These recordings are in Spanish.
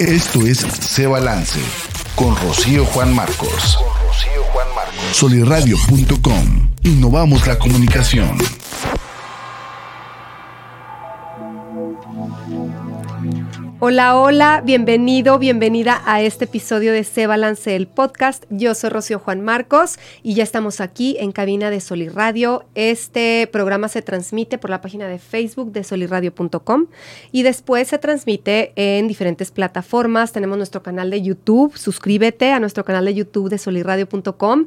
Esto es Se Balance con Rocío Juan Marcos. Soliradio.com. Innovamos la comunicación. Hola, hola, bienvenido, bienvenida a este episodio de Se Balance el podcast. Yo soy Rocío Juan Marcos y ya estamos aquí en cabina de Soliradio. Este programa se transmite por la página de Facebook de soliradio.com y después se transmite en diferentes plataformas. Tenemos nuestro canal de YouTube, suscríbete a nuestro canal de YouTube de soliradio.com.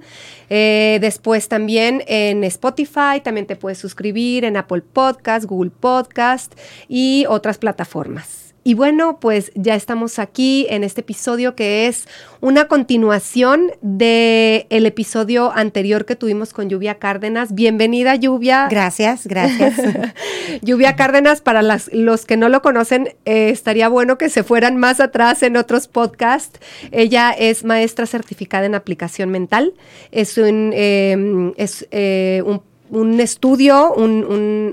Eh, después también en Spotify, también te puedes suscribir en Apple Podcast, Google Podcast y otras plataformas. Y bueno, pues ya estamos aquí en este episodio que es una continuación del el episodio anterior que tuvimos con Lluvia Cárdenas. Bienvenida, Lluvia. Gracias, gracias. Lluvia Cárdenas, para las, los que no lo conocen, eh, estaría bueno que se fueran más atrás en otros podcasts. Ella es maestra certificada en aplicación mental. Es un, eh, es, eh, un un estudio, un,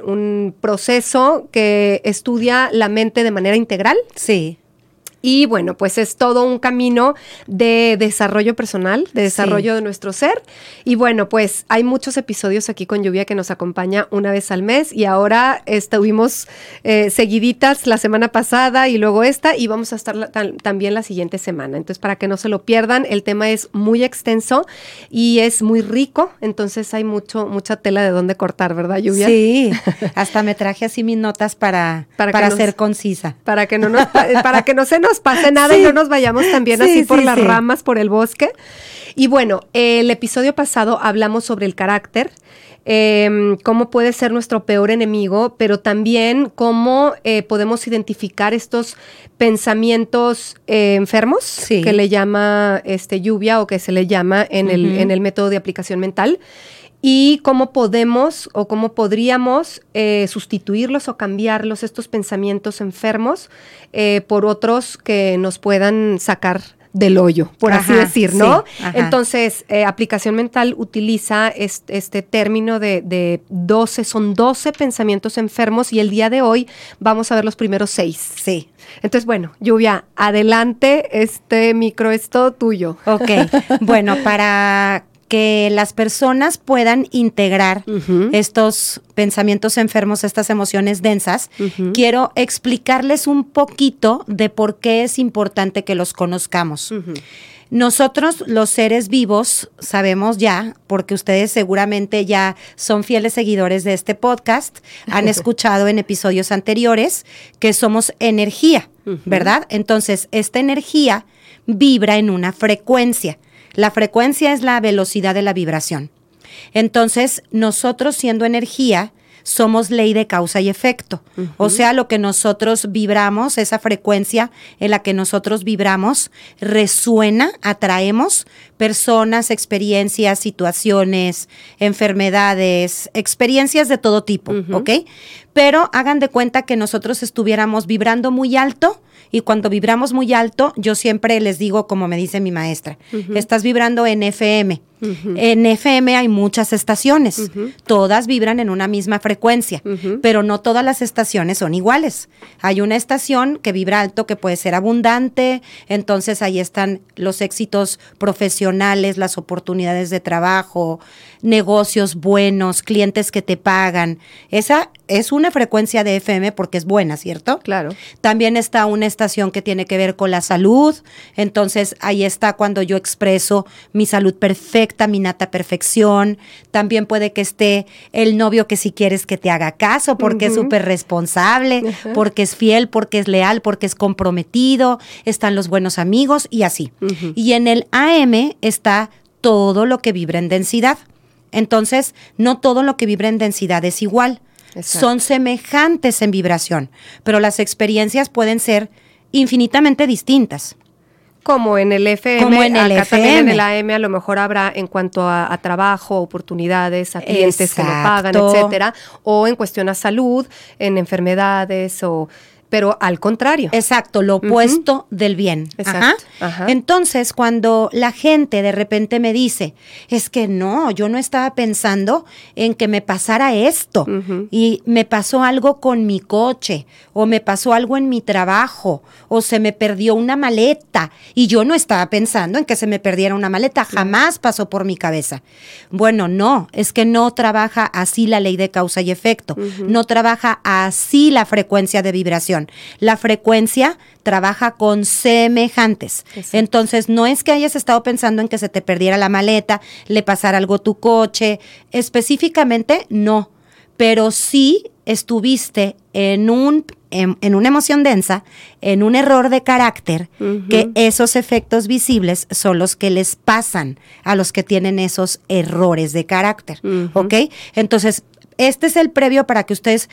un, proceso que estudia la mente de manera integral. Sí. Y bueno, pues es todo un camino de desarrollo personal, de desarrollo de nuestro ser. Y bueno, pues hay muchos episodios aquí con Lluvia que nos acompaña una vez al mes y ahora estuvimos eh, seguiditas la semana pasada y luego esta y vamos a estar también la siguiente semana. Entonces, para que no se lo pierdan, el tema es muy extenso y es muy rico, entonces hay mucho, mucha tela de dónde cortar, ¿verdad, Lluvia? Sí, hasta me traje así mis notas para, para, ser concisa. Para que no nos, para que no se nos nos pase nada y no nos vayamos también así por las ramas, por el bosque. Y bueno, el episodio pasado hablamos sobre el carácter. Em, cómo puede ser nuestro peor enemigo, pero también cómo eh, podemos identificar estos pensamientos eh, enfermos, que le llama este, lluvia o que se le llama en, el, en el método de aplicación mental y cómo podemos o cómo podríamos eh, sustituirlos o cambiarlos, estos pensamientos enfermos, eh, por otros que nos puedan sacar del hoyo, por así decir, ¿no? Entonces, eh, aplicación mental utiliza este, término de, de, 12, son 12 pensamientos enfermos y el día de hoy vamos a ver los primeros seis. Sí. Entonces, bueno, Lluvia, adelante, este micro es todo tuyo. Ok, bueno, para que las personas puedan integrar estos pensamientos enfermos, estas emociones densas, quiero explicarles un poquito de por qué es importante que los conozcamos. Nosotros, los seres vivos, sabemos ya, porque ustedes seguramente ya son fieles seguidores de este podcast, han escuchado en episodios anteriores que somos energía, ¿verdad? Entonces, esta energía vibra en una frecuencia. La frecuencia es la velocidad de la vibración. Entonces, nosotros siendo energía, somos ley de causa y efecto. O sea, lo que nosotros vibramos, esa frecuencia en la que nosotros vibramos, resuena, atraemos personas, experiencias, situaciones, enfermedades, experiencias de todo tipo, ¿ok? Pero hagan de cuenta que nosotros estuviéramos vibrando muy alto y cuando vibramos muy alto, yo siempre les digo, como me dice mi maestra, estás vibrando en FM. En FM hay muchas estaciones, todas vibran en una misma frecuencia, pero no todas las estaciones son iguales. Hay una estación que vibra alto que puede ser abundante, entonces ahí están los éxitos profesionales, las oportunidades de trabajo, negocios buenos, clientes que te pagan. Esa es una frecuencia de FM porque es buena, ¿cierto? Claro. También está una estación que tiene que ver con la salud, entonces ahí está cuando yo expreso mi salud perfecta, mi nata perfección. También puede que esté el novio que si quieres que te haga caso porque es súper responsable, porque es fiel, porque es leal, porque es comprometido, están los buenos amigos y así. Y en el AM está todo lo que vibra en densidad. Entonces, no todo lo que vibra en densidad es igual. Son semejantes en vibración, pero las experiencias pueden ser infinitamente distintas. Como en el FM, como en el FM. en el AM a lo mejor habrá en cuanto a, trabajo, oportunidades, a clientes que lo pagan, etcétera, o en cuestión a salud, en enfermedades o pero al contrario. Exacto, lo opuesto del bien. Exacto. Entonces, cuando la gente de repente me dice, es que no, yo no estaba pensando en que me pasara esto y me pasó algo con mi coche o me pasó algo en mi trabajo o se me perdió una maleta y yo no estaba pensando en que se me perdiera una maleta, jamás pasó por mi cabeza. Bueno, no, es que no trabaja así la ley de causa y efecto, no trabaja así la frecuencia de vibración la frecuencia trabaja con semejantes. Entonces, no es que hayas estado pensando en que se te perdiera la maleta, le pasara algo a tu coche, específicamente no, pero sí estuviste en un en, una emoción densa, en un error de carácter, que esos efectos visibles son los que les pasan a los que tienen esos errores de carácter. ¿Ok? Entonces, este es el previo para que ustedes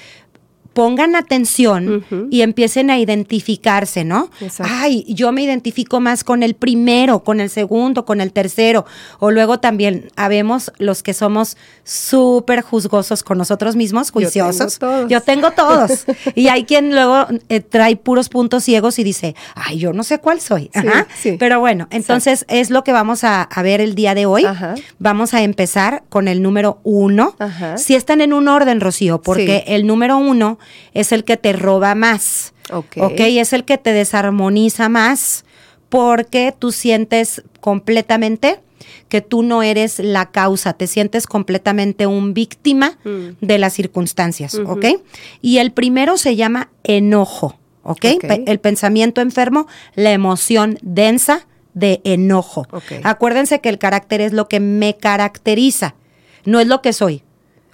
pongan atención y empiecen a identificarse, ¿no? Ay, yo me identifico más con el primero, con el segundo, con el tercero. O luego también habemos los que somos súper juzgosos con nosotros mismos, juiciosos. Yo tengo todos. y hay quien luego eh, trae puros puntos ciegos y dice, ay, yo no sé cuál soy. Pero bueno, entonces es lo que vamos a, ver el día de hoy. Vamos a empezar con el número uno. Si están en un orden, Rocío, porque el número uno es el que te roba más. Ok. Ok, es el que te desarmoniza más porque tú sientes completamente que tú no eres la causa, te sientes completamente un víctima mm. de las circunstancias, ¿ok? Y el primero se llama enojo, ¿ok? El pensamiento enfermo, la emoción densa de enojo. Acuérdense que el carácter es lo que me caracteriza, no es lo que soy.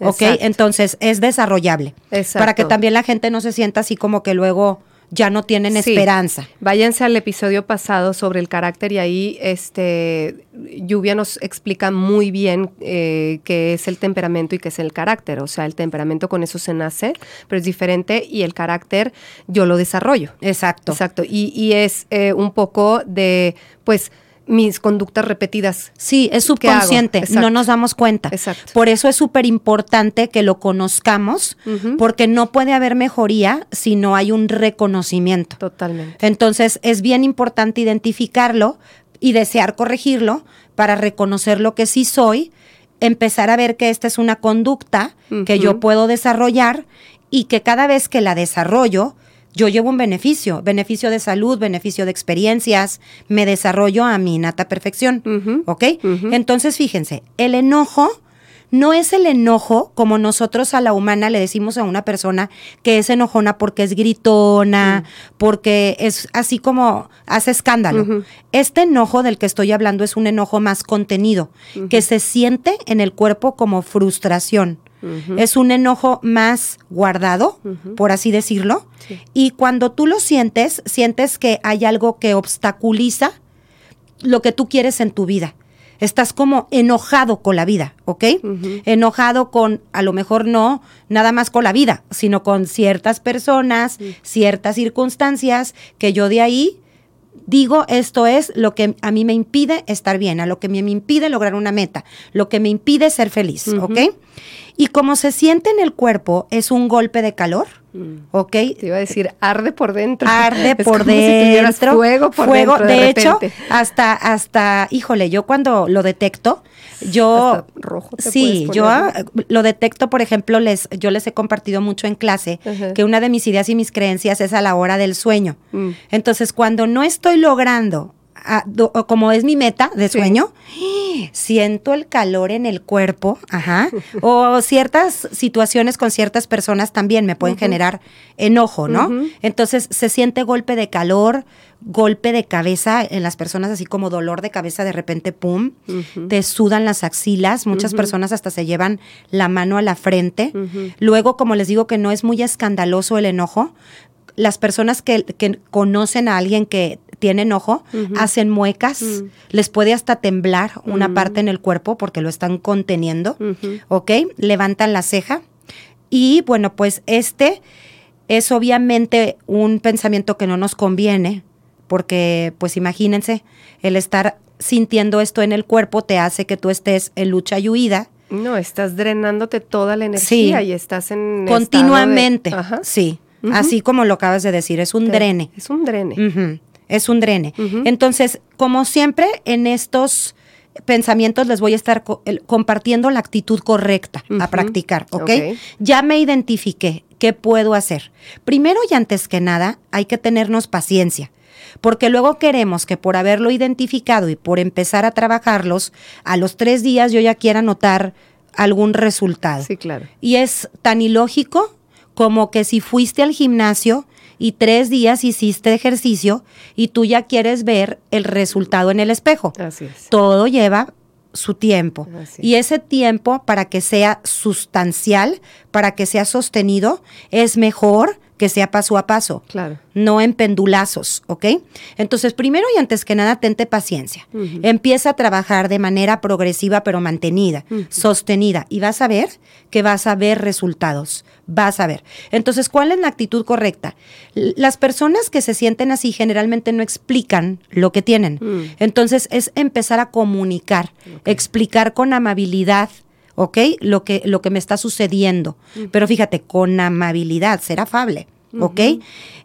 ¿Ok? Entonces es desarrollable. Para que también la gente no se sienta así como que luego ya no tienen esperanza. Váyanse al episodio pasado sobre el carácter y ahí este Lluvia nos explica muy bien eh, qué es el temperamento y qué es el carácter. O sea, el temperamento con eso se nace, pero es diferente y el carácter yo lo desarrollo. Exacto. Exacto. Y, y es eh, un poco de, pues, mis conductas repetidas. Sí, es subconsciente, no nos damos cuenta. Exacto. Por eso es súper importante que lo conozcamos, porque no puede haber mejoría si no hay un reconocimiento. Totalmente. Entonces, es bien importante identificarlo y desear corregirlo para reconocer lo que sí soy, empezar a ver que esta es una conducta que yo puedo desarrollar y que cada vez que la desarrollo, yo llevo un beneficio, beneficio de salud, beneficio de experiencias, me desarrollo a mi nata perfección, ¿ok? Entonces, fíjense, el enojo no es el enojo como nosotros a la humana le decimos a una persona que es enojona porque es gritona, mm. porque es así como hace escándalo. Este enojo del que estoy hablando es un enojo más contenido, que se siente en el cuerpo como frustración. Es un enojo más guardado, por así decirlo. Y cuando tú lo sientes, sientes que hay algo que obstaculiza lo que tú quieres en tu vida. Estás como enojado con la vida, ¿ok? Enojado con, a lo mejor no nada más con la vida, sino con ciertas personas, ciertas circunstancias, que yo de ahí digo, esto es lo que a mí me impide estar bien, a lo que me impide lograr una meta, lo que me impide ser feliz, ¿ok? Y como se siente en el cuerpo, es un golpe de calor, mm. ¿ok? Te iba a decir, arde por dentro. Arde por dentro. fuego por fuego. dentro. De, hecho, hasta, hasta, híjole, yo cuando lo detecto, yo rojo sí, yo lo detecto, por ejemplo, les yo les he compartido mucho en clase que una de mis ideas y mis creencias es a la hora del sueño. Mm. Entonces, cuando no estoy logrando como es mi meta de sueño, siento el calor en el cuerpo, ajá, o ciertas situaciones con ciertas personas también me pueden generar enojo, ¿no? Entonces se siente golpe de calor, golpe de cabeza en las personas, así como dolor de cabeza de repente, pum, te sudan las axilas, muchas personas hasta se llevan la mano a la frente. Luego, como les digo que no es muy escandaloso el enojo, las personas que, conocen a alguien que tiene enojo hacen muecas, les puede hasta temblar una parte en el cuerpo porque lo están conteniendo, ¿ok? Levantan la ceja y bueno, pues este es obviamente un pensamiento que no nos conviene porque pues imagínense, el estar sintiendo esto en el cuerpo te hace que tú estés en lucha y huida. No, estás drenándote toda la energía y estás en continuamente. Sí. así como lo acabas de decir, es un drene. Es un drene. Es un drene. Entonces, como siempre, en estos pensamientos les voy a estar compartiendo la actitud correcta a practicar, ¿ok? Ya me identifiqué, ¿qué puedo hacer? Primero y antes que nada, hay que tenernos paciencia porque luego queremos que por haberlo identificado y por empezar a trabajarlos, a los tres días yo ya quiera notar algún resultado. Sí, claro. Y es tan ilógico como que si fuiste al gimnasio y tres días hiciste ejercicio y tú ya quieres ver el resultado en el espejo. Así es. Todo lleva su tiempo. Y ese tiempo, para que sea sustancial, para que sea sostenido, es mejor que sea paso a paso. Claro. No en pendulazos, ¿ok? Entonces, primero y antes que nada, tente paciencia. Empieza a trabajar de manera progresiva, pero mantenida, sostenida, y vas a ver que vas a ver resultados. Vas a ver. Entonces, ¿cuál es la actitud correcta? Las personas que se sienten así generalmente no explican lo que tienen. Mm. Entonces, es empezar a comunicar, explicar con amabilidad ¿ok? Lo que, lo que me está sucediendo. Pero fíjate, con amabilidad, ser afable, ¿ok?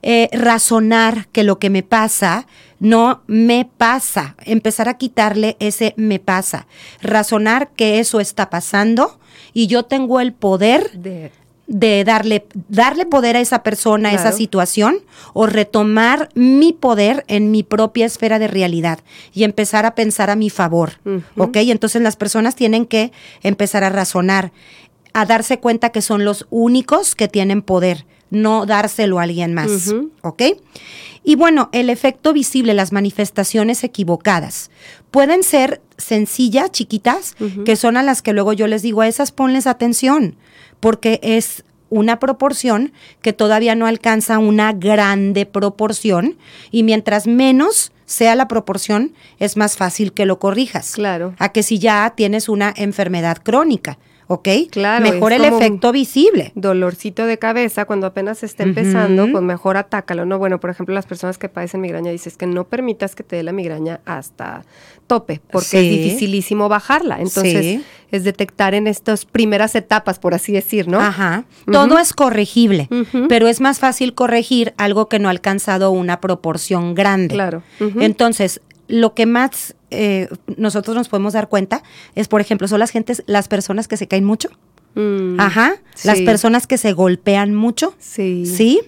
Eh, razonar que lo que me pasa no me pasa. Empezar a quitarle ese me pasa. Razonar que eso está pasando y yo tengo el poder de de darle, darle poder a esa persona, a esa situación, o retomar mi poder en mi propia esfera de realidad y empezar a pensar a mi favor. ¿Ok? Entonces las personas tienen que empezar a razonar, a darse cuenta que son los únicos que tienen poder, no dárselo a alguien más. ¿Ok? Y bueno, el efecto visible, las manifestaciones equivocadas, pueden ser sencillas, chiquitas, que son a las que luego yo les digo, a esas ponles atención porque es una proporción que todavía no alcanza una grande proporción y mientras menos sea la proporción, es más fácil que lo corrijas. Claro. A que si ya tienes una enfermedad crónica. ¿Ok? Claro. Mejor el efecto visible. Dolorcito de cabeza cuando apenas está empezando, pues mejor atácalo, ¿no? Bueno, por ejemplo, las personas que padecen migraña dices que no permitas que te dé la migraña hasta tope, porque es dificilísimo bajarla. Entonces, es detectar en estas primeras etapas, por así decir, ¿no? Ajá. Todo es corregible, pero es más fácil corregir algo que no ha alcanzado una proporción grande. Claro. Entonces, lo que más eh, nosotros nos podemos dar cuenta es, por ejemplo, son las gentes, las personas que se caen mucho. Mm, Ajá. Las personas que se golpean mucho. Sí. Sí.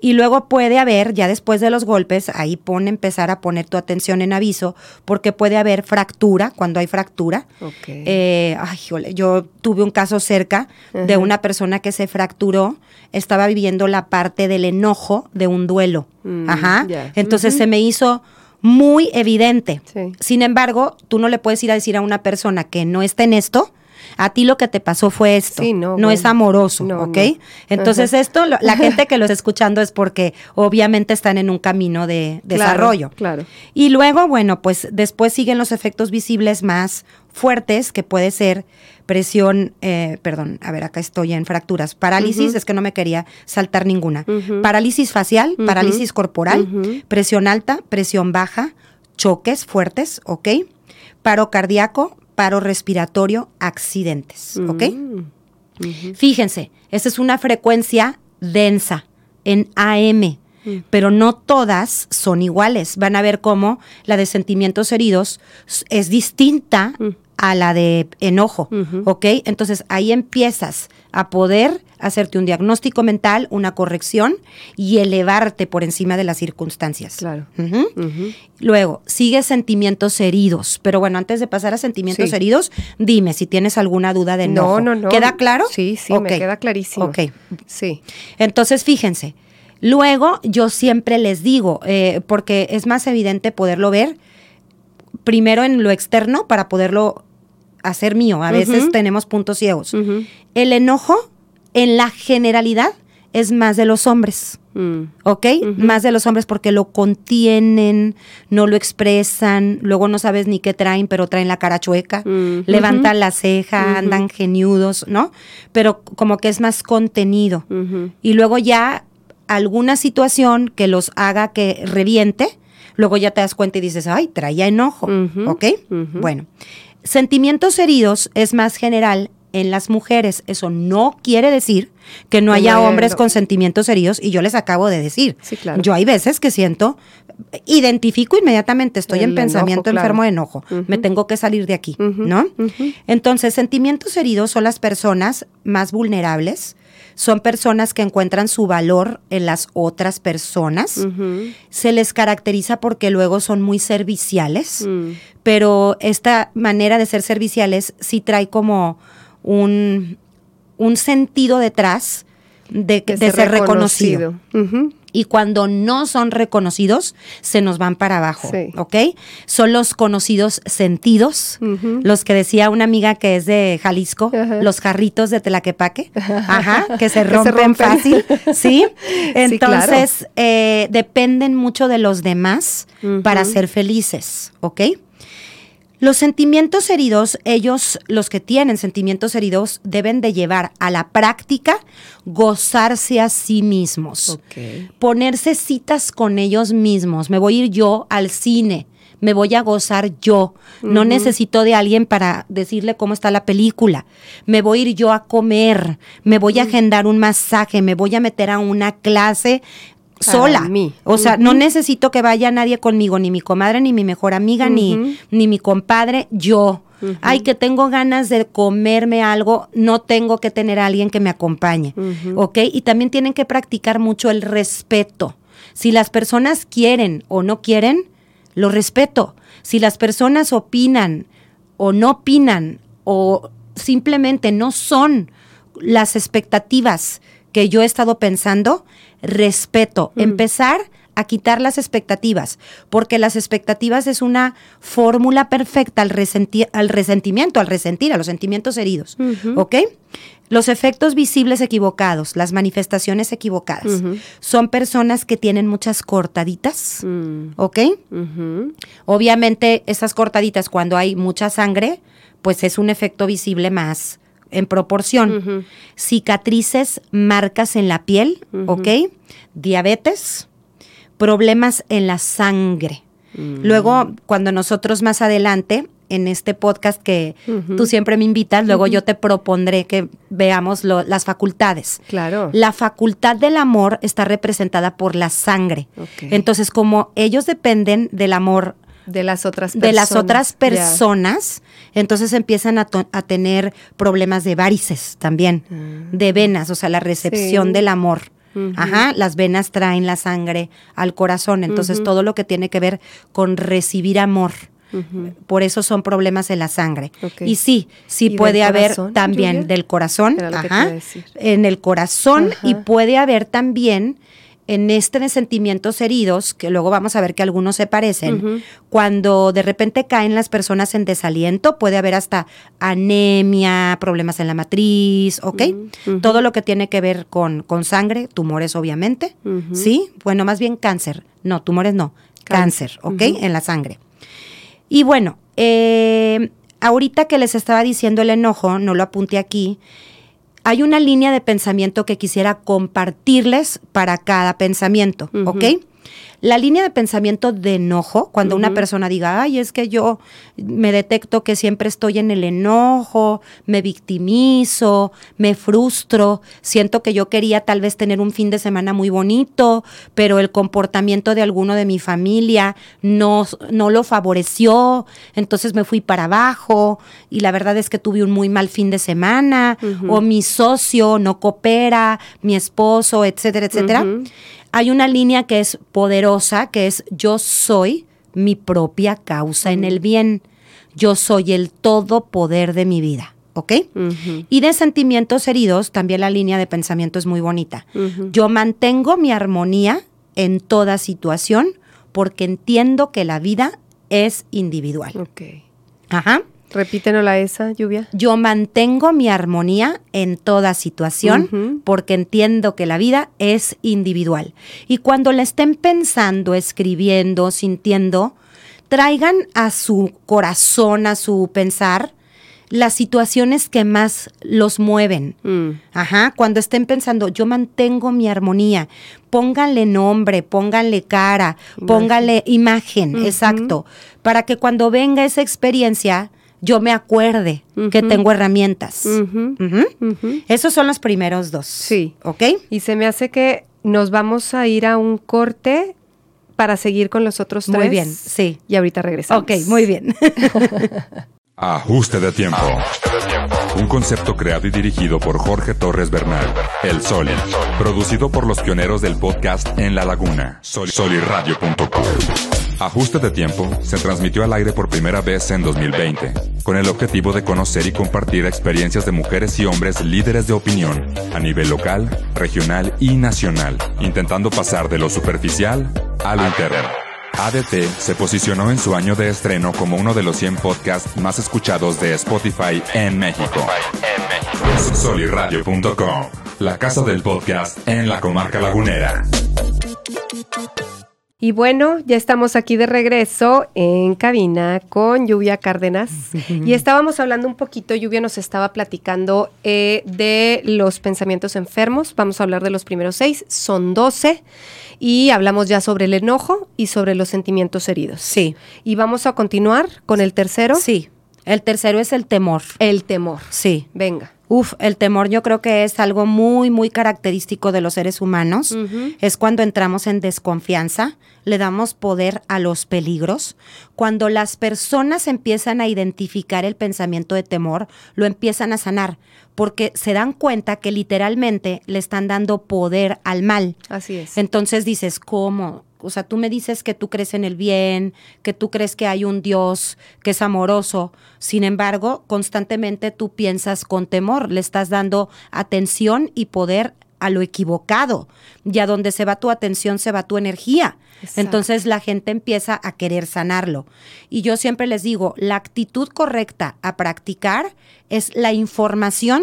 Y luego puede haber, ya después de los golpes, ahí pone empezar a poner tu atención en aviso, porque puede haber fractura, cuando hay fractura. Eh, ay, yo tuve un caso cerca de una persona que se fracturó, estaba viviendo la parte del enojo de un duelo. Mm, Ajá. Entonces se me hizo muy evidente. Sin embargo, tú no le puedes ir a decir a una persona que no está en esto, a ti lo que te pasó fue esto, no, es amoroso, ¿ok? Entonces esto, la gente que lo está escuchando es porque obviamente están en un camino de desarrollo. Claro. Y luego, bueno, pues después siguen los efectos visibles más fuertes, que puede ser presión, eh, perdón, a ver, acá estoy en fracturas, parálisis, es que no me quería saltar ninguna, parálisis facial, parálisis corporal, presión alta, presión baja, choques fuertes, ¿ok? Paro cardíaco, paro respiratorio, accidentes, ¿ok? Mm, Fíjense, esta es una frecuencia densa en AM, mm. pero no todas son iguales. Van a ver cómo la de sentimientos heridos es distinta mm a la de enojo, ¿ok? Entonces ahí empiezas a poder hacerte un diagnóstico mental, una corrección y elevarte por encima de las circunstancias. Claro. Luego, sigue sentimientos heridos. Pero bueno, antes de pasar a sentimientos heridos, dime si tienes alguna duda de enojo. No, no, no. ¿Queda claro? Sí, sí, me queda clarísimo. Ok. Sí. Entonces, fíjense. Luego, yo siempre les digo, eh, porque es más evidente poderlo ver, primero en lo externo para poderlo hacer mío. A veces tenemos puntos ciegos. El enojo, en la generalidad, es más de los hombres. Mm. ¿Ok? Más de los hombres porque lo contienen, no lo expresan, luego no sabes ni qué traen, pero traen la cara chueca, mm. levantan la ceja, andan geniudos, ¿no? Pero como que es más contenido. Y luego ya alguna situación que los haga que reviente, luego ya te das cuenta y dices, ay, traía enojo, ¿ok? Bueno, sentimientos heridos es más general en las mujeres. Eso no quiere decir que no haya hombres con sentimientos heridos y yo les acabo de decir. Yo hay veces que siento, identifico inmediatamente, estoy en pensamiento enfermo de enojo, me tengo que salir de aquí, ¿no? Entonces, sentimientos heridos son las personas más vulnerables, son personas que encuentran su valor en las otras personas. Se les caracteriza porque luego son muy serviciales, mm. pero esta manera de ser serviciales sí trae como un, un sentido detrás de, de ser reconocido. Y cuando no son reconocidos, se nos van para abajo, ¿ok? Son los conocidos sentidos, los que decía una amiga que es de Jalisco, los jarritos de Telaquepaque, ajá, que se rompen, fácil, ¿sí? Entonces, eh, dependen mucho de los demás para ser felices, ¿ok? Los sentimientos heridos, ellos, los que tienen sentimientos heridos, deben de llevar a la práctica gozarse a sí mismos. Ponerse citas con ellos mismos. Me voy a ir yo al cine. Me voy a gozar yo. No necesito de alguien para decirle cómo está la película. Me voy a ir yo a comer. Me voy a agendar un masaje. Me voy a meter a una clase sola. O sea, no necesito que vaya nadie conmigo, ni mi comadre, ni mi mejor amiga, ni, ni mi compadre, yo. Ay, que tengo ganas de comerme algo, no tengo que tener a alguien que me acompañe. ¿Ok? Y también tienen que practicar mucho el respeto. Si las personas quieren o no quieren, lo respeto. Si las personas opinan o no opinan o simplemente no son las expectativas que yo he estado pensando, respeto, mm. empezar a quitar las expectativas, porque las expectativas es una fórmula perfecta al, al resentimiento, al resentir, a los sentimientos heridos. ¿Ok? Los efectos visibles equivocados, las manifestaciones equivocadas, son personas que tienen muchas cortaditas, mm. ¿ok? Obviamente esas cortaditas cuando hay mucha sangre, pues es un efecto visible más en proporción. Cicatrices, marcas en la piel, ¿ok? Diabetes, problemas en la sangre. Mm. Luego, cuando nosotros más adelante, en este podcast que tú siempre me invitas, luego yo te propondré que veamos las facultades. Claro. La facultad del amor está representada por la sangre. Entonces, como ellos dependen del amor de las otras personas. De las otras personas. Entonces empiezan a, tener problemas de varices también, ah. de venas, o sea, la recepción del amor. Ajá, las venas traen la sangre al corazón, entonces todo lo que tiene que ver con recibir amor. Por eso son problemas en la sangre. Y sí, sí puede haber también del corazón, ajá, en el corazón y puede haber también en este sentimientos heridos, que luego vamos a ver que algunos se parecen, cuando de repente caen las personas en desaliento, puede haber hasta anemia, problemas en la matriz, ¿ok? Todo lo que tiene que ver con, con sangre, tumores obviamente, ¿sí? Bueno, más bien cáncer, no, tumores no, cáncer, ¿ok? En la sangre. Y bueno, eh, ahorita que les estaba diciendo el enojo, no lo apunté aquí, hay una línea de pensamiento que quisiera compartirles para cada pensamiento, ¿ok? La línea de pensamiento de enojo, cuando una persona diga, ay, es que yo me detecto que siempre estoy en el enojo, me victimizo, me frustro, siento que yo quería tal vez tener un fin de semana muy bonito, pero el comportamiento de alguno de mi familia no, no lo favoreció, entonces me fui para abajo y la verdad es que tuve un muy mal fin de semana, o mi socio no coopera, mi esposo, etcétera, etcétera hay una línea que es poderosa, que es yo soy mi propia causa en el bien. Yo soy el todo poder de mi vida. ¿Ok? Y de sentimientos heridos, también la línea de pensamiento es muy bonita. Yo mantengo mi armonía en toda situación porque entiendo que la vida es individual. Ok. Ajá. Repítenosla esa, lluvia. Yo mantengo mi armonía en toda situación porque entiendo que la vida es individual. Y cuando la estén pensando, escribiendo, sintiendo, traigan a su corazón, a su pensar, las situaciones que más los mueven. Mm. Ajá, cuando estén pensando, yo mantengo mi armonía, pónganle nombre, pónganle cara, pónganle imagen, exacto, para que cuando venga esa experiencia yo me acuerde que tengo herramientas. Esos son los primeros dos. Sí. ¿Ok? Y se me hace que nos vamos a ir a un corte para seguir con los otros tres. Muy bien, sí. Y ahorita regresamos. Ok, muy bien. Ajuste de tiempo. Un concepto creado y dirigido por Jorge Torres Bernal. El Soli. Producido por los pioneros del podcast En la Laguna. Soliradio.com. Ajuste de tiempo se transmitió al aire por primera vez en 2020, con el objetivo de conocer y compartir experiencias de mujeres y hombres líderes de opinión a nivel local, regional y nacional, intentando pasar de lo superficial a lo interno. ADT se posicionó en su año de estreno como uno de los 100 podcasts más escuchados de Spotify en México. Soliradio.com, la casa del podcast en la comarca lagunera. Y bueno, ya estamos aquí de regreso en cabina con Lluvia Cárdenas. y estábamos hablando un poquito, Lluvia nos estaba platicando eh, de los pensamientos enfermos. Vamos a hablar de los primeros seis, son doce. Y hablamos ya sobre el enojo y sobre los sentimientos heridos. Sí. Y vamos a continuar con el tercero. Sí. El tercero es el temor. El temor. Sí. Venga. Uf, el temor yo creo que es algo muy, muy característico de los seres humanos. Es cuando entramos en desconfianza, le damos poder a los peligros. Cuando las personas empiezan a identificar el pensamiento de temor, lo empiezan a sanar, porque se dan cuenta que literalmente le están dando poder al mal. Así es. Entonces dices, ¿cómo? O sea, tú me dices que tú crees en el bien, que tú crees que hay un Dios que es amoroso. Sin embargo, constantemente tú piensas con temor, le estás dando atención y poder a lo equivocado. Y a donde se va tu atención, se va tu energía. Entonces la gente empieza a querer sanarlo. Y yo siempre les digo, la actitud correcta a practicar es la información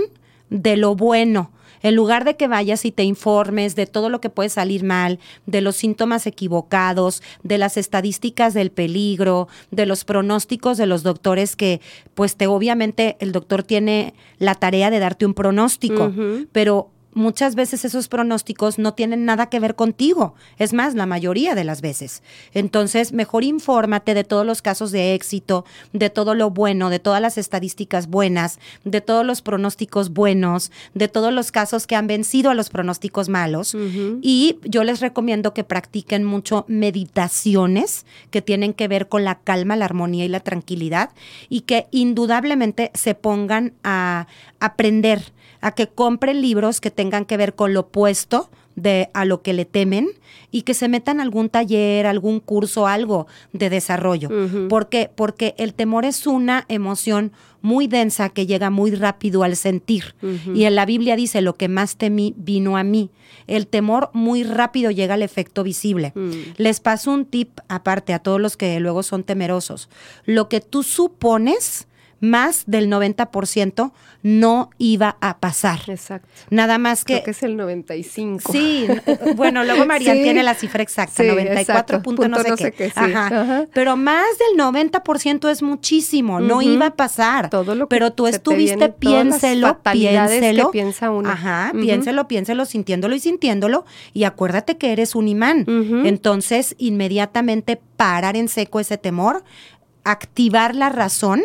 de lo bueno en lugar de que vayas y te informes de todo lo que puede salir mal, de los síntomas equivocados, de las estadísticas del peligro, de los pronósticos de los doctores que, pues te obviamente el doctor tiene la tarea de darte un pronóstico, pero muchas veces esos pronósticos no tienen nada que ver contigo. Es más, la mayoría de las veces. Entonces, mejor infórmate de todos los casos de éxito, de todo lo bueno, de todas las estadísticas buenas, de todos los pronósticos buenos, de todos los casos que han vencido a los pronósticos malos. Y yo les recomiendo que practiquen mucho meditaciones que tienen que ver con la calma, la armonía y la tranquilidad y que indudablemente se pongan a aprender a que compren libros que tengan que ver con lo opuesto de a lo que le temen y que se metan algún taller, algún curso, algo de desarrollo. ¿Por qué? Porque el temor es una emoción muy densa que llega muy rápido al sentir. Y en la Biblia dice, lo que más temí vino a mí. El temor muy rápido llega al efecto visible. Mm. Les paso un tip aparte a todos los que luego son temerosos. Lo que tú supones más del 90% no iba a pasar. Exacto. Nada más que... Creo que es el 95. Sí, bueno, luego María tiene la cifra exacta, 94 punto no, sé, qué. Ajá. Pero más del 90% es muchísimo, no iba a pasar. Todo lo que Pero tú estuviste, piénselo, piénselo. Que piensa uno. Ajá, piénselo, piénselo, sintiéndolo y sintiéndolo. Y acuérdate que eres un imán. Entonces, inmediatamente parar en seco ese temor, activar la razón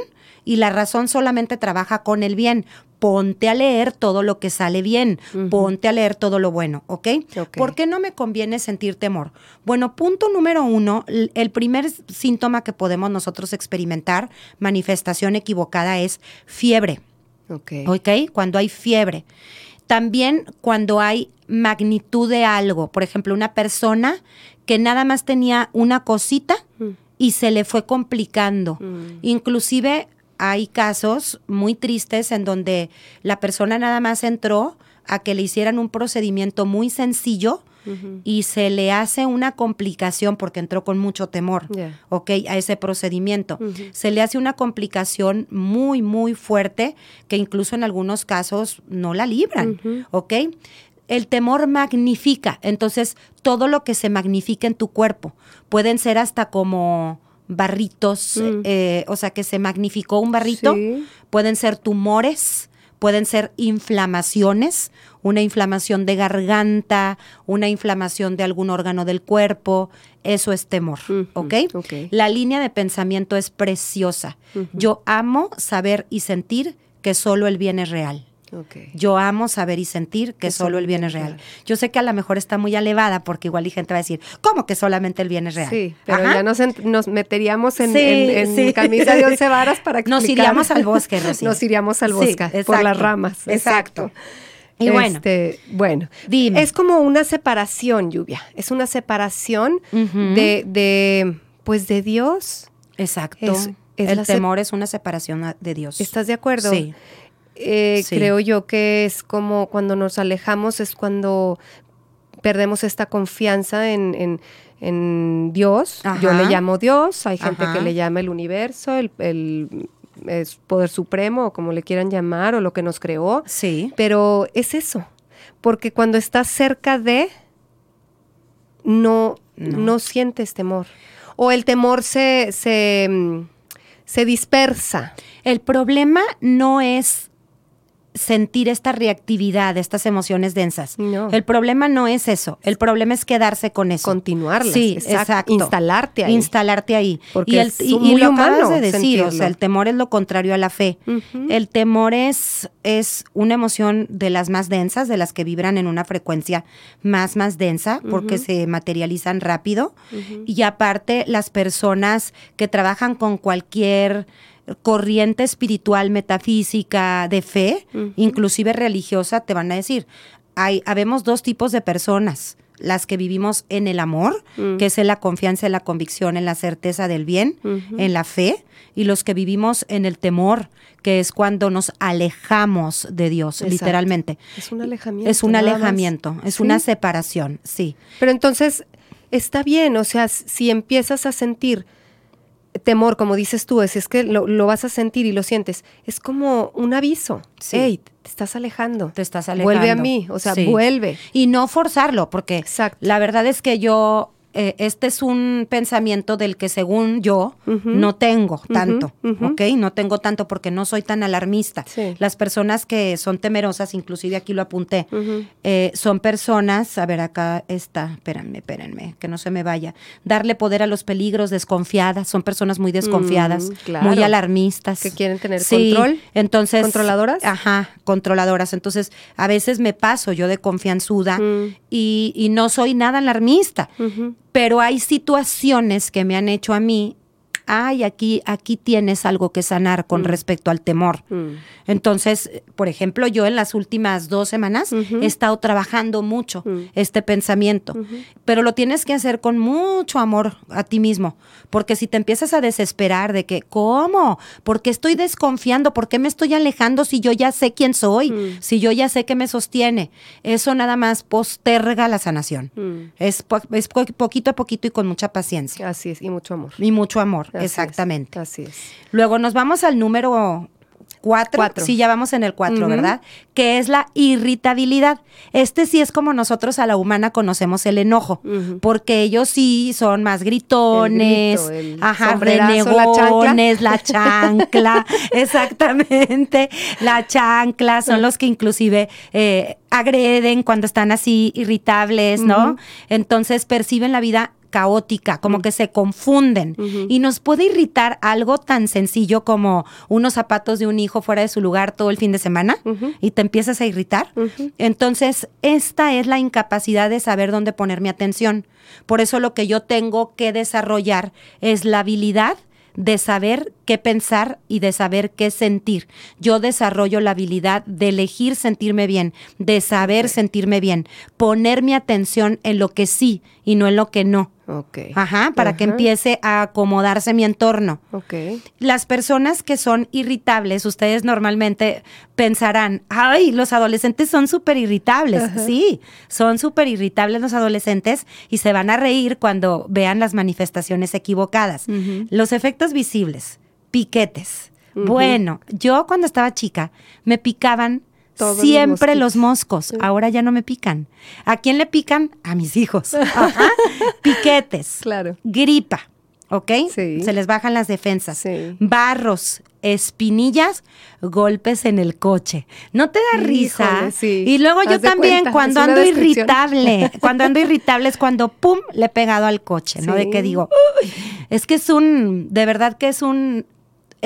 y la razón solamente trabaja con el bien. Ponte a leer todo lo que sale bien, ponte a leer todo lo bueno, ¿ok? ¿Por qué no me conviene sentir temor? Bueno, punto número uno, el primer síntoma que podemos nosotros experimentar, manifestación equivocada, es fiebre. Ok. ¿Ok? Cuando hay fiebre. También cuando hay magnitud de algo, por ejemplo, una persona que nada más tenía una cosita mm. y se le fue complicando. Mm. Inclusive hay casos muy tristes en donde la persona nada más entró a que le hicieran un procedimiento muy sencillo y se le hace una complicación porque entró con mucho temor, ¿ok? A ese procedimiento. Se le hace una complicación muy, muy fuerte que incluso en algunos casos no la libran, ¿ok? El temor magnifica, entonces todo lo que se magnifica en tu cuerpo pueden ser hasta como barritos, mm. eh, o sea, que se magnificó un barrito, pueden ser tumores, pueden ser inflamaciones, una inflamación de garganta, una inflamación de algún órgano del cuerpo, eso es temor, ¿ok? La línea de pensamiento es preciosa. Yo amo saber y sentir que solo el bien es real. Yo amo saber y sentir que, solo el bien es real. Yo sé que a lo mejor está muy elevada porque igual hay gente va a decir, ¿cómo que solamente el bien es real? Sí, pero ya nos, meteríamos en, camisa de once varas para que Nos iríamos al bosque, Nos iríamos al bosque por las ramas. Exacto. Y bueno, este, bueno, dime. es como una separación, lluvia. Es una separación de, de, pues, de Dios. Exacto. el temor es una separación de Dios. ¿Estás de acuerdo? Sí. Eh, creo yo que es como cuando nos alejamos, es cuando perdemos esta confianza en, en, Dios. Yo le llamo Dios, hay gente que le llama el universo, el, el poder supremo, o como le quieran llamar, o lo que nos creó. Sí. Pero es eso. Porque cuando estás cerca de, no, no. sientes temor. O el temor se, se, mm, se dispersa. El problema no es sentir esta reactividad, estas emociones densas. No. El problema no es eso, el problema es quedarse con eso. Continuarlas. Sí, exacto. Instalarte ahí. Instalarte ahí. Porque y, el, es y, lo acabas de decir, o sea, el temor es lo contrario a la fe. El temor es, es una emoción de las más densas, de las que vibran en una frecuencia más, más densa, porque se materializan rápido. Y aparte, las personas que trabajan con cualquier corriente espiritual, metafísica, de fe, inclusive religiosa, te van a decir, hay, habemos dos tipos de personas las que vivimos en el amor, que es en la confianza, en la convicción, en la certeza del bien, en la fe, y los que vivimos en el temor, que es cuando nos alejamos de Dios, literalmente. Es un alejamiento. Es un alejamiento, es una separación, sí. Pero entonces, está bien, o sea, si empiezas a sentir temor, como dices tú, es, es que lo, vas a sentir y lo sientes. Es como un aviso. Sí. te estás alejando. Te estás alejando. Vuelve a mí, o sea, vuelve. Y no forzarlo, porque la verdad es que yo eh, este es un pensamiento del que según yo no tengo tanto, ¿ok? No tengo tanto porque no soy tan alarmista. Las personas que son temerosas, inclusive aquí lo apunté, eh, son personas, a ver, acá está, espérenme, espérenme, que no se me vaya, darle poder a los peligros, desconfiadas, son personas muy desconfiadas, mm, muy alarmistas. Que quieren tener control. Entonces, ¿Controladoras? Ajá, controladoras. Entonces, a veces me paso yo de confianzuda mm. y, y, no soy nada alarmista pero hay situaciones que me han hecho a mí ay, aquí, aquí tienes algo que sanar con mm. respecto al temor. Mm. Entonces, por ejemplo, yo en las últimas dos semanas he estado trabajando mucho mm. este pensamiento, pero lo tienes que hacer con mucho amor a ti mismo, porque si te empiezas a desesperar de que, ¿cómo? ¿Por qué estoy desconfiando? ¿Por qué me estoy alejando si yo ya sé quién soy? Si yo ya sé que me sostiene. Eso nada más posterga la sanación. Es, es poquito a poquito y con mucha paciencia. Así es, y mucho amor. Y mucho amor. Exactamente. así es. Luego nos vamos al número cuatro. Sí, ya vamos en el cuatro, ¿verdad? Que es la irritabilidad. Este sí es como nosotros a la humana conocemos el enojo, porque ellos sí son más gritones, ajá, renegones, la chancla, exactamente, la chancla, son los que inclusive eh, agreden cuando están así irritables, ¿no? Entonces perciben la vida caótica, como que se confunden. Y nos puede irritar algo tan sencillo como unos zapatos de un hijo fuera de su lugar todo el fin de semana y te empiezas a irritar. Entonces, esta es la incapacidad de saber dónde poner mi atención. Por eso lo que yo tengo que desarrollar es la habilidad de saber qué pensar y de saber qué sentir. Yo desarrollo la habilidad de elegir sentirme bien, de saber sentirme bien, poner mi atención en lo que sí y no en lo que no. Ok. Ajá, para que empiece a acomodarse mi entorno. Ok. Las personas que son irritables, ustedes normalmente pensarán, ay, los adolescentes son súper irritables. Sí, son súper irritables los adolescentes y se van a reír cuando vean las manifestaciones equivocadas. Los efectos visibles, piquetes. Bueno, yo cuando estaba chica me picaban Siempre los, moscos. Ahora ya no me pican. ¿A quién le pican? A mis hijos. Ajá. Piquetes. Claro. Gripa. ¿Ok? Sí. Se les bajan las defensas. Sí. Barros. espinillas, golpes en el coche. ¿No te da risa? sí. Y luego yo Haz también, cuenta, cuando ando irritable, cuando ando irritable es cuando, ¡pum!, le he pegado al coche, ¿no? De que digo, "Uy", es que es un, de verdad que es un,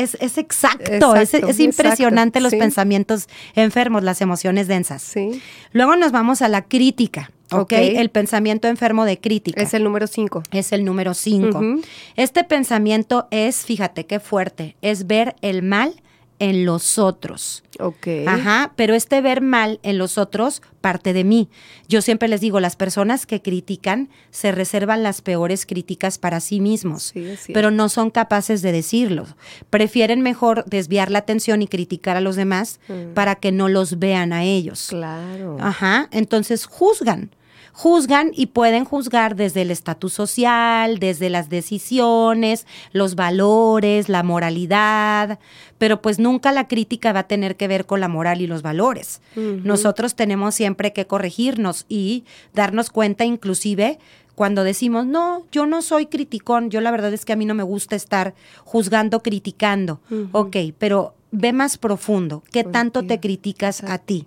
es, es exacto, es, Exacto, es impresionante exacto, los sí. pensamientos enfermos, las emociones densas. Sí. Luego nos vamos a la crítica, ¿ok? Ok. El pensamiento enfermo de crítica. Es el número 5. Es el número 5. Ujú. Este pensamiento es, fíjate qué fuerte, es ver el mal en los otros. Ok. Ajá, pero este ver mal en los otros parte de mí. Yo siempre les digo, las personas que critican se reservan las peores críticas para sí mismos, Sí, pero no son capaces de decirlo. Prefieren mejor desviar la atención y criticar a los demás Mm. para que no los vean a ellos. Claro. Ajá, entonces juzgan. Juzgan y pueden juzgar desde el estatus social, desde las decisiones, los valores, la moralidad, pero pues nunca la crítica va a tener que ver con la moral y los valores. Nosotros tenemos siempre que corregirnos y darnos cuenta inclusive cuando decimos, no, yo no soy criticón, yo la verdad es que a mí no me gusta estar juzgando, criticando. Ok, pero ve más profundo, ¿qué tanto te criticas a ti?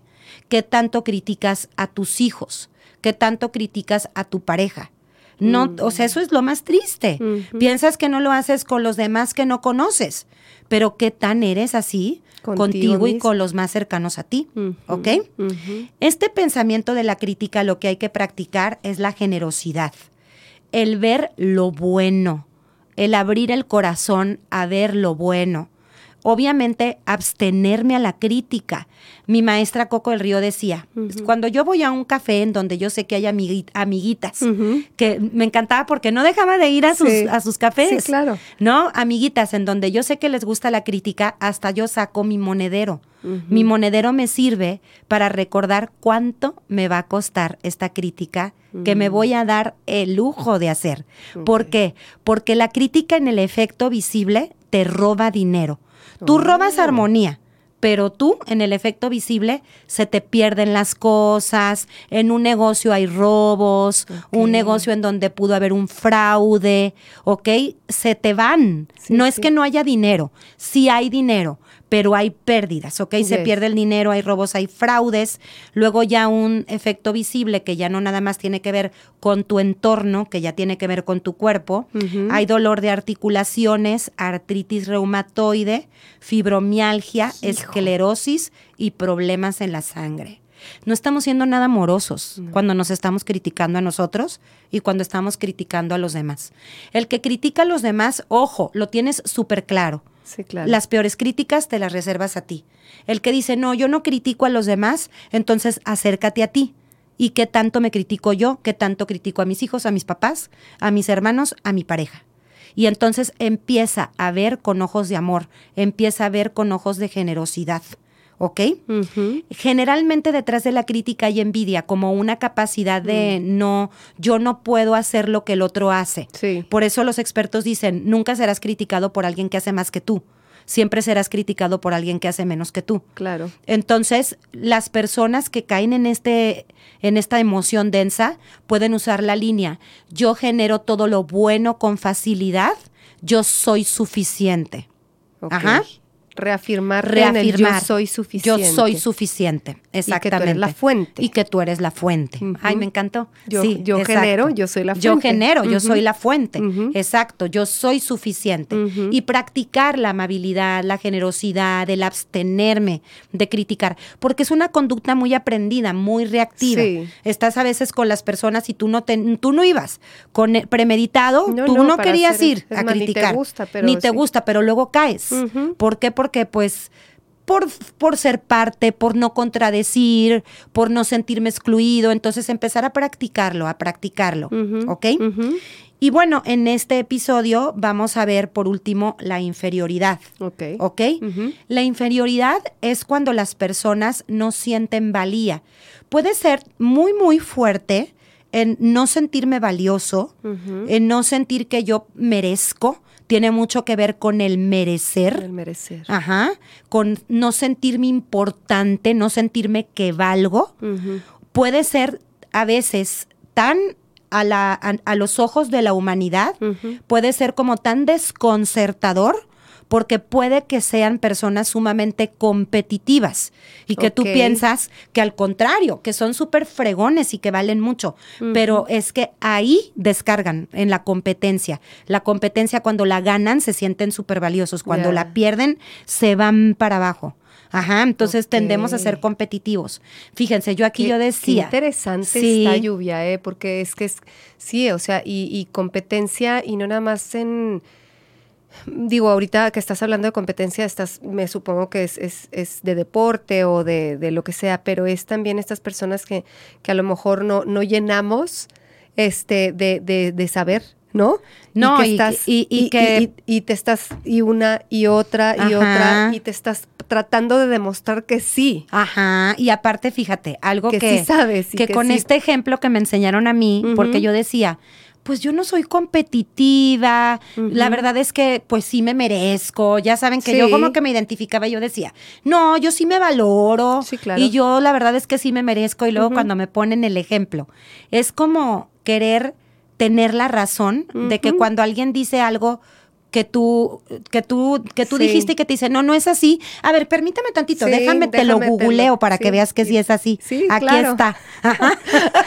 ¿Qué tanto criticas a tus hijos? ¿Qué tanto criticas a tu pareja? No, o sea, eso es lo más triste. Piensas que no lo haces con los demás que no conoces, pero ¿qué tan eres así Contigo contigo, y con los más cercanos a ti? ¿Ok? Este pensamiento de la crítica lo que hay que practicar es la generosidad, el ver lo bueno, el abrir el corazón a ver lo bueno. Obviamente, abstenerme a la crítica. Mi maestra Coco del Río decía, cuando yo voy a un café en donde yo sé que hay amigui- amiguitas, que me encantaba porque no dejaba de ir a sus, Sí. a sus cafés. Sí, claro. ¿No? Amiguitas, en donde yo sé que les gusta la crítica, hasta yo saco mi monedero. Mi monedero me sirve para recordar cuánto me va a costar esta crítica que me voy a dar el lujo de hacer. ¿Por qué? Porque la crítica en el efecto visible te roba dinero. Tú robas armonía. Pero tú, en el efecto visible, se te pierden las cosas, en un negocio hay robos, un negocio en donde pudo haber un fraude, ¿ok? Se te van. Sí, no es que no haya dinero, sí hay dinero, pero hay pérdidas, ¿ok? Se pierde el dinero, hay robos, hay fraudes, luego ya un efecto visible que ya no nada más tiene que ver con tu entorno, que ya tiene que ver con tu cuerpo, hay dolor de articulaciones, artritis reumatoide, fibromialgia, esclerosis y problemas en la sangre. No estamos siendo nada amorosos cuando nos estamos criticando a nosotros y cuando estamos criticando a los demás. El que critica a los demás, ojo, lo tienes súper claro. Las peores críticas te las reservas a ti. El que dice, no, yo no critico a los demás, entonces acércate a ti. ¿Y qué tanto me critico yo? ¿Qué tanto critico a mis hijos, a mis papás, a mis hermanos, a mi pareja? Y entonces empieza a ver con ojos de amor, empieza a ver con ojos de generosidad. ¿Ok? Generalmente detrás de la crítica hay envidia, como una capacidad de no, yo no puedo hacer lo que el otro hace. Sí. Por eso los expertos dicen, nunca serás criticado por alguien que hace más que tú, siempre serás criticado por alguien que hace menos que tú. Claro. Entonces, las personas que caen en este en esta emoción densa pueden usar la línea yo genero todo lo bueno con facilidad, yo soy suficiente. Ajá. Reafirmar, Reafirmar. yo soy suficiente. Yo soy suficiente, exactamente. eres la fuente. Y que tú eres la fuente. Ay, me encantó. Yo- sí, yo exacto. genero, yo soy la Yo fuente. genero, yo soy la fuente. Exacto, yo soy suficiente. Y practicar la amabilidad, la generosidad, el abstenerme de criticar, porque es una conducta muy aprendida, muy reactiva. Sí. Estás a veces con las personas y tú no te, tú no ibas con premeditado, No, tú no, querías hacer- ir a más, ni te criticar. gusta, pero Ni te sí. gusta, pero luego caes. ¿Por qué? Porque pues por, por ser parte, por no contradecir, por no sentirme excluido. Entonces empezar a practicarlo, a practicarlo. ¿Ok? Y bueno, en este episodio vamos a ver por último la inferioridad. Ok. ¿Ok? Ujú. La inferioridad es cuando las personas no sienten valía. Puede ser muy, muy fuerte en no sentirme valioso, en no sentir que yo merezco. Tiene mucho que ver con el merecer. El merecer. Ajá, con no sentirme importante, no sentirme que valgo, Ujú. puede ser a veces tan a, la, a, a los ojos de la humanidad, Ujú. puede ser como tan desconcertador porque puede que sean personas sumamente competitivas y que tú piensas que al contrario, que son súper fregones y que valen mucho, pero es que ahí descargan en la competencia. La competencia cuando la ganan se sienten súper valiosos, cuando la pierden se van para abajo. Ajá, entonces tendemos a ser competitivos. Fíjense, yo aquí yo decía. Qué interesante esta lluvia, ¿eh? Porque es que es, sí, o sea, y, competencia y no nada más en digo, ahorita que estás hablando de competencia, estás, me supongo que es, es, es de deporte o de, de, lo que sea, pero es también estas personas que, que a lo mejor no, no llenamos este, de, de, de saber, ¿no? No, y, que estás, y, que... y, te estás, y una y otra y otra, y te estás tratando de demostrar que sí. Ajá, y aparte, fíjate, algo que, que sí sabes. Que, con este ejemplo que me enseñaron a mí, porque yo decía, pues yo no soy competitiva, la verdad es que pues sí me merezco, ya saben que yo como que me identificaba, yo decía, no, yo sí me valoro, sí, claro. y yo la verdad es que sí me merezco, y luego cuando me ponen el ejemplo, es como querer tener la razón de que cuando alguien dice algo, que tú, que tú, que tú dijiste y que te dice, no, no es así. A ver, permítame tantito, déjame, te lo googleo para que veas que sí, es así. Aquí está.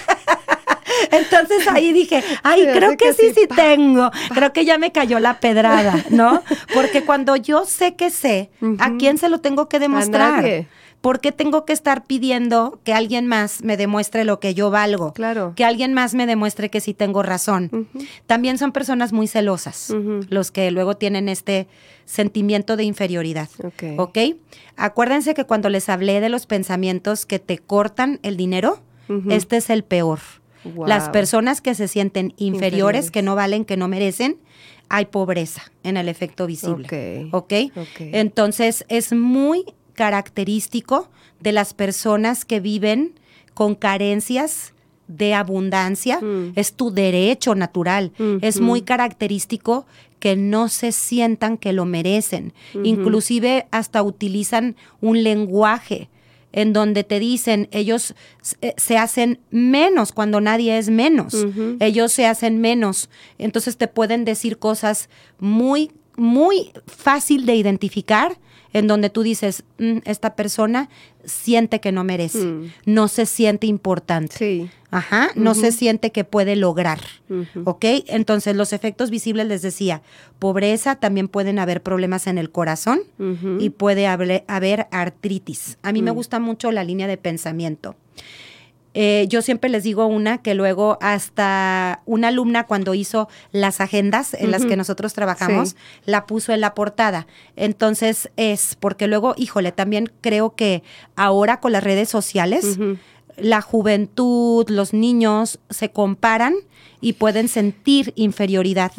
Entonces ahí dije, ay, creo que, sí, sí tengo. Creo que ya me cayó la pedrada, ¿no? Porque cuando yo sé que sé, ¿a quién se lo tengo que demostrar? ¿Por qué tengo que estar pidiendo que alguien más me demuestre lo que yo valgo? Claro. Que alguien más me demuestre que sí tengo razón. También son personas muy celosas, los que luego tienen este sentimiento de inferioridad. ¿Ok? Acuérdense que cuando les hablé de los pensamientos que te cortan el dinero, este es el peor. Las personas que se sienten inferiores, que no valen, que no merecen, hay pobreza en el efecto visible. ¿Ok? Entonces es muy característico de las personas que viven con carencias de abundancia, mm. es tu derecho natural, es muy característico que no se sientan que lo merecen, inclusive hasta utilizan un lenguaje en donde te dicen ellos se hacen menos cuando nadie es menos, ellos se hacen menos, entonces te pueden decir cosas muy muy fácil de identificar en donde tú dices, mm, esta persona siente que no merece, mm. no se siente importante. Sí. Ajá, no se siente que puede lograr. ¿Ok? Entonces, los efectos visibles les decía, pobreza, también pueden haber problemas en el corazón y puede haber, haber, artritis. A mí me mm. gusta mucho la línea de pensamiento. Eh, yo siempre les digo una que luego hasta una alumna cuando hizo las agendas en las que nosotros trabajamos, la puso en la portada. Entonces es porque luego, híjole, también creo que ahora con las redes sociales, la juventud, los niños se comparan y pueden sentir inferioridad.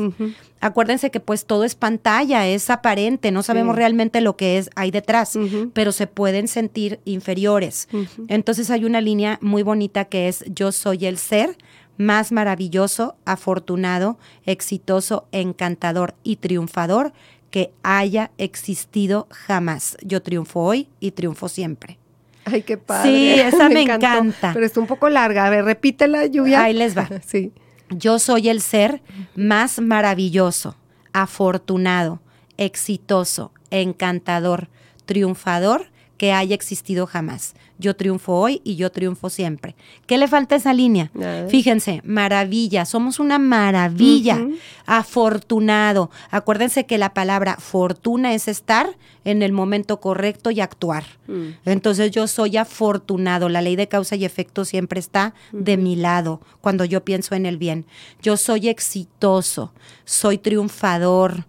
Acuérdense que pues todo es pantalla, es aparente, no sabemos realmente lo que es ahí detrás, pero se pueden sentir inferiores. Entonces hay una línea muy bonita que es yo soy el ser más maravilloso, afortunado, exitoso, encantador y triunfador que haya existido jamás. Yo triunfo hoy y triunfo siempre. Ay, qué padre. Sí, esa me, encanta. Pero está un poco larga. A ver, repítela, Lluvia. Ahí les va. sí. Yo soy el ser más maravilloso, afortunado, exitoso, encantador, triunfador que haya existido jamás. Yo triunfo hoy y yo triunfo siempre. ¿Qué le falta a esa línea? Fíjense, maravilla, somos una maravilla, afortunado. Acuérdense que la palabra fortuna es estar en el momento correcto y actuar. Mm. Entonces yo soy afortunado, la ley de causa y efecto siempre está de mi lado cuando yo pienso en el bien. Yo soy exitoso, soy triunfador,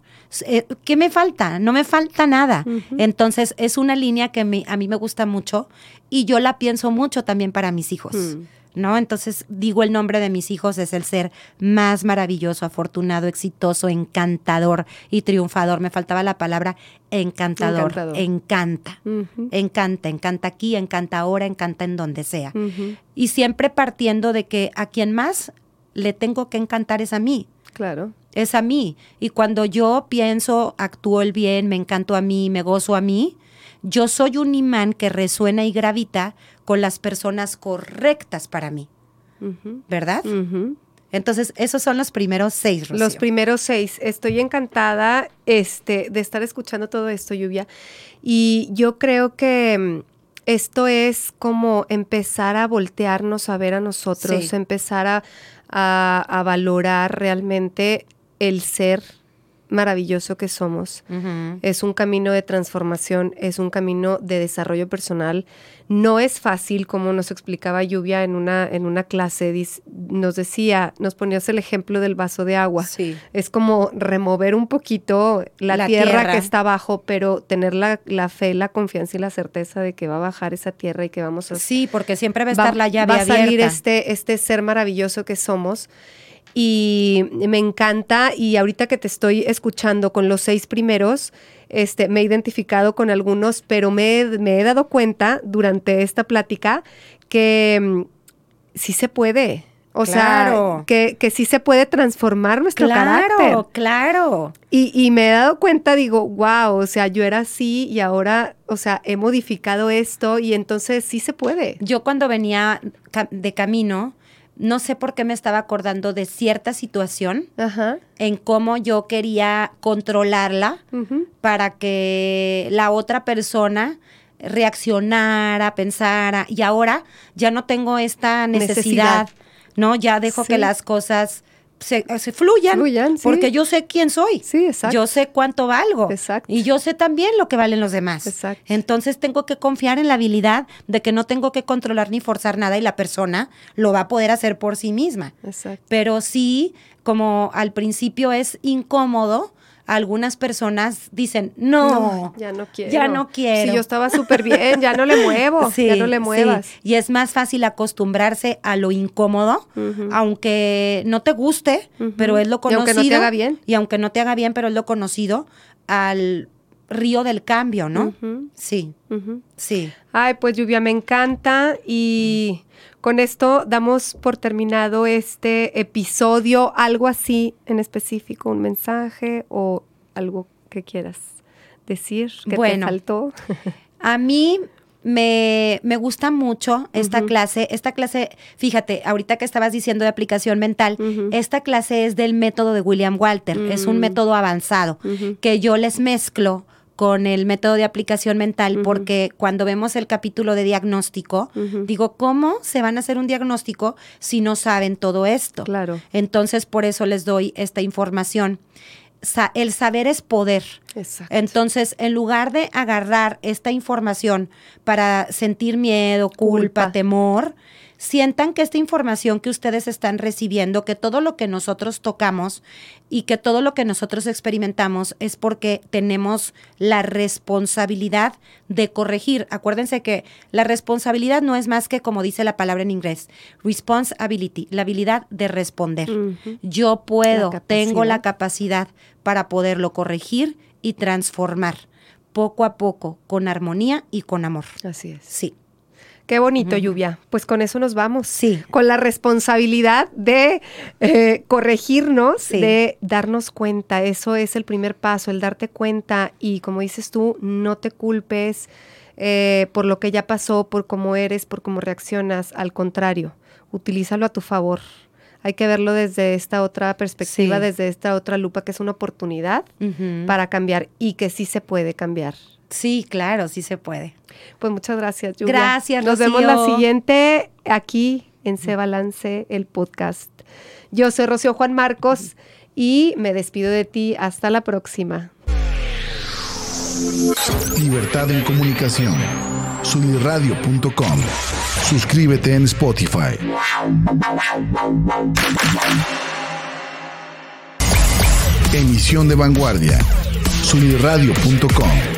eh, ¿qué me falta? No me falta nada. Entonces, es una línea que a mí me gusta mucho y yo la pienso mucho también para mis hijos. Mm. ¿No? Entonces digo el nombre de mis hijos es el ser más maravilloso, afortunado, exitoso, encantador y triunfador. Me faltaba la palabra encantador. Encanta. Encanta, encanta aquí, encanta ahora, encanta en donde sea. Y siempre partiendo de que a quien más le tengo que encantar es a mí. Claro es a mí. Y cuando yo pienso, actúo el bien, me encanto a mí, me gozo a mí, yo soy un imán que resuena y gravita con las personas correctas para mí. ¿Verdad? Entonces, esos son los primeros seis, Los primeros seis. Estoy encantada este, de estar escuchando todo esto, Lluvia. Y yo creo que mm, esto es como empezar a voltearnos a ver a nosotros, empezar a, a, valorar realmente el ser maravilloso que somos. Es un camino de transformación, es un camino de desarrollo personal. No es fácil, como nos explicaba Lluvia en una, en una clase, nos decía, nos ponías el ejemplo del vaso de agua. Sí. Es como remover un poquito la, tierra, que está abajo, pero tener la, fe, la confianza y la certeza de que va a bajar esa tierra y que vamos a... Sí, porque siempre va a estar la llave Va a salir este, este ser maravilloso que somos y me encanta y ahorita que te estoy escuchando con los seis primeros, este, me he identificado con algunos, pero me, he dado cuenta durante esta plática que mm, sí se puede. O sea, que, que, sí se puede transformar nuestro carácter. Claro, claro. Y, y, me he dado cuenta, digo, wow, o sea, yo era así y ahora, o sea, he modificado esto y entonces sí se puede. Yo cuando venía de camino, no sé por qué me estaba acordando de cierta situación en cómo yo quería controlarla para que la otra persona reaccionara, pensara, y ahora ya no tengo esta necesidad, ¿no? Ya dejo que las cosas se, fluyan, porque yo sé quién soy. Sí, exacto. Yo sé cuánto valgo. Exacto. Y yo sé también lo que valen los demás. Exacto. Entonces tengo que confiar en la habilidad de que no tengo que controlar ni forzar nada y la persona lo va a poder hacer por sí misma. Exacto. Pero sí, como al principio es incómodo, algunas personas dicen, no, ya no quiero. Ya no quiero. Si yo estaba súper bien, ya no le muevo, ya no le muevas. Y es más fácil acostumbrarse a lo incómodo, aunque no te guste, pero es lo conocido. Y aunque no te haga bien. Y aunque no te haga bien, pero es lo conocido, al río del cambio, ¿no? Sí, sí. Ay, pues lluvia, me encanta y con esto damos por terminado este episodio, algo así en específico, un mensaje o algo que quieras decir que bueno, te faltó. a mí me, gusta mucho esta clase. Esta clase, fíjate, ahorita que estabas diciendo de aplicación mental, esta clase es del método de William Walter. Es un mm. método avanzado que yo les mezclo con el método de aplicación mental, porque cuando vemos el capítulo de diagnóstico, digo, ¿cómo se van a hacer un diagnóstico si no saben todo esto? Claro. Entonces, por eso les doy esta información. el saber es poder. Exacto. Entonces, en lugar de agarrar esta información para sentir miedo, culpa. temor, sientan que esta información que ustedes están recibiendo, que todo lo que nosotros tocamos y que todo lo que nosotros experimentamos es porque tenemos la responsabilidad de corregir. Acuérdense que la responsabilidad no es más que, como dice la palabra en inglés, responsibility, la habilidad de responder. Yo puedo, tengo la capacidad para poderlo corregir y transformar poco a poco, con armonía y con amor. Así es. Sí. Qué bonito, Lluvia. Pues con eso nos vamos. Sí. Con la responsabilidad de eh, corregirnos, de darnos cuenta. Eso es el primer paso, el darte cuenta. Y como dices tú, no te culpes eh, por lo que ya pasó, por cómo eres, por cómo reaccionas. Al contrario, utilízalo a tu favor. Hay que verlo desde esta otra perspectiva, desde esta otra lupa, que es una oportunidad para cambiar y que sí se puede cambiar. Sí, claro, sí se puede. Pues muchas gracias, Julia. Gracias, Nos vemos la siguiente aquí en Se Balance, el podcast. Yo soy Rocío Juan Marcos y me despido de ti. Hasta la próxima. Libertad en comunicación. Sunirradio.com. Suscríbete en Spotify. Emisión de vanguardia. Sunirradio.com.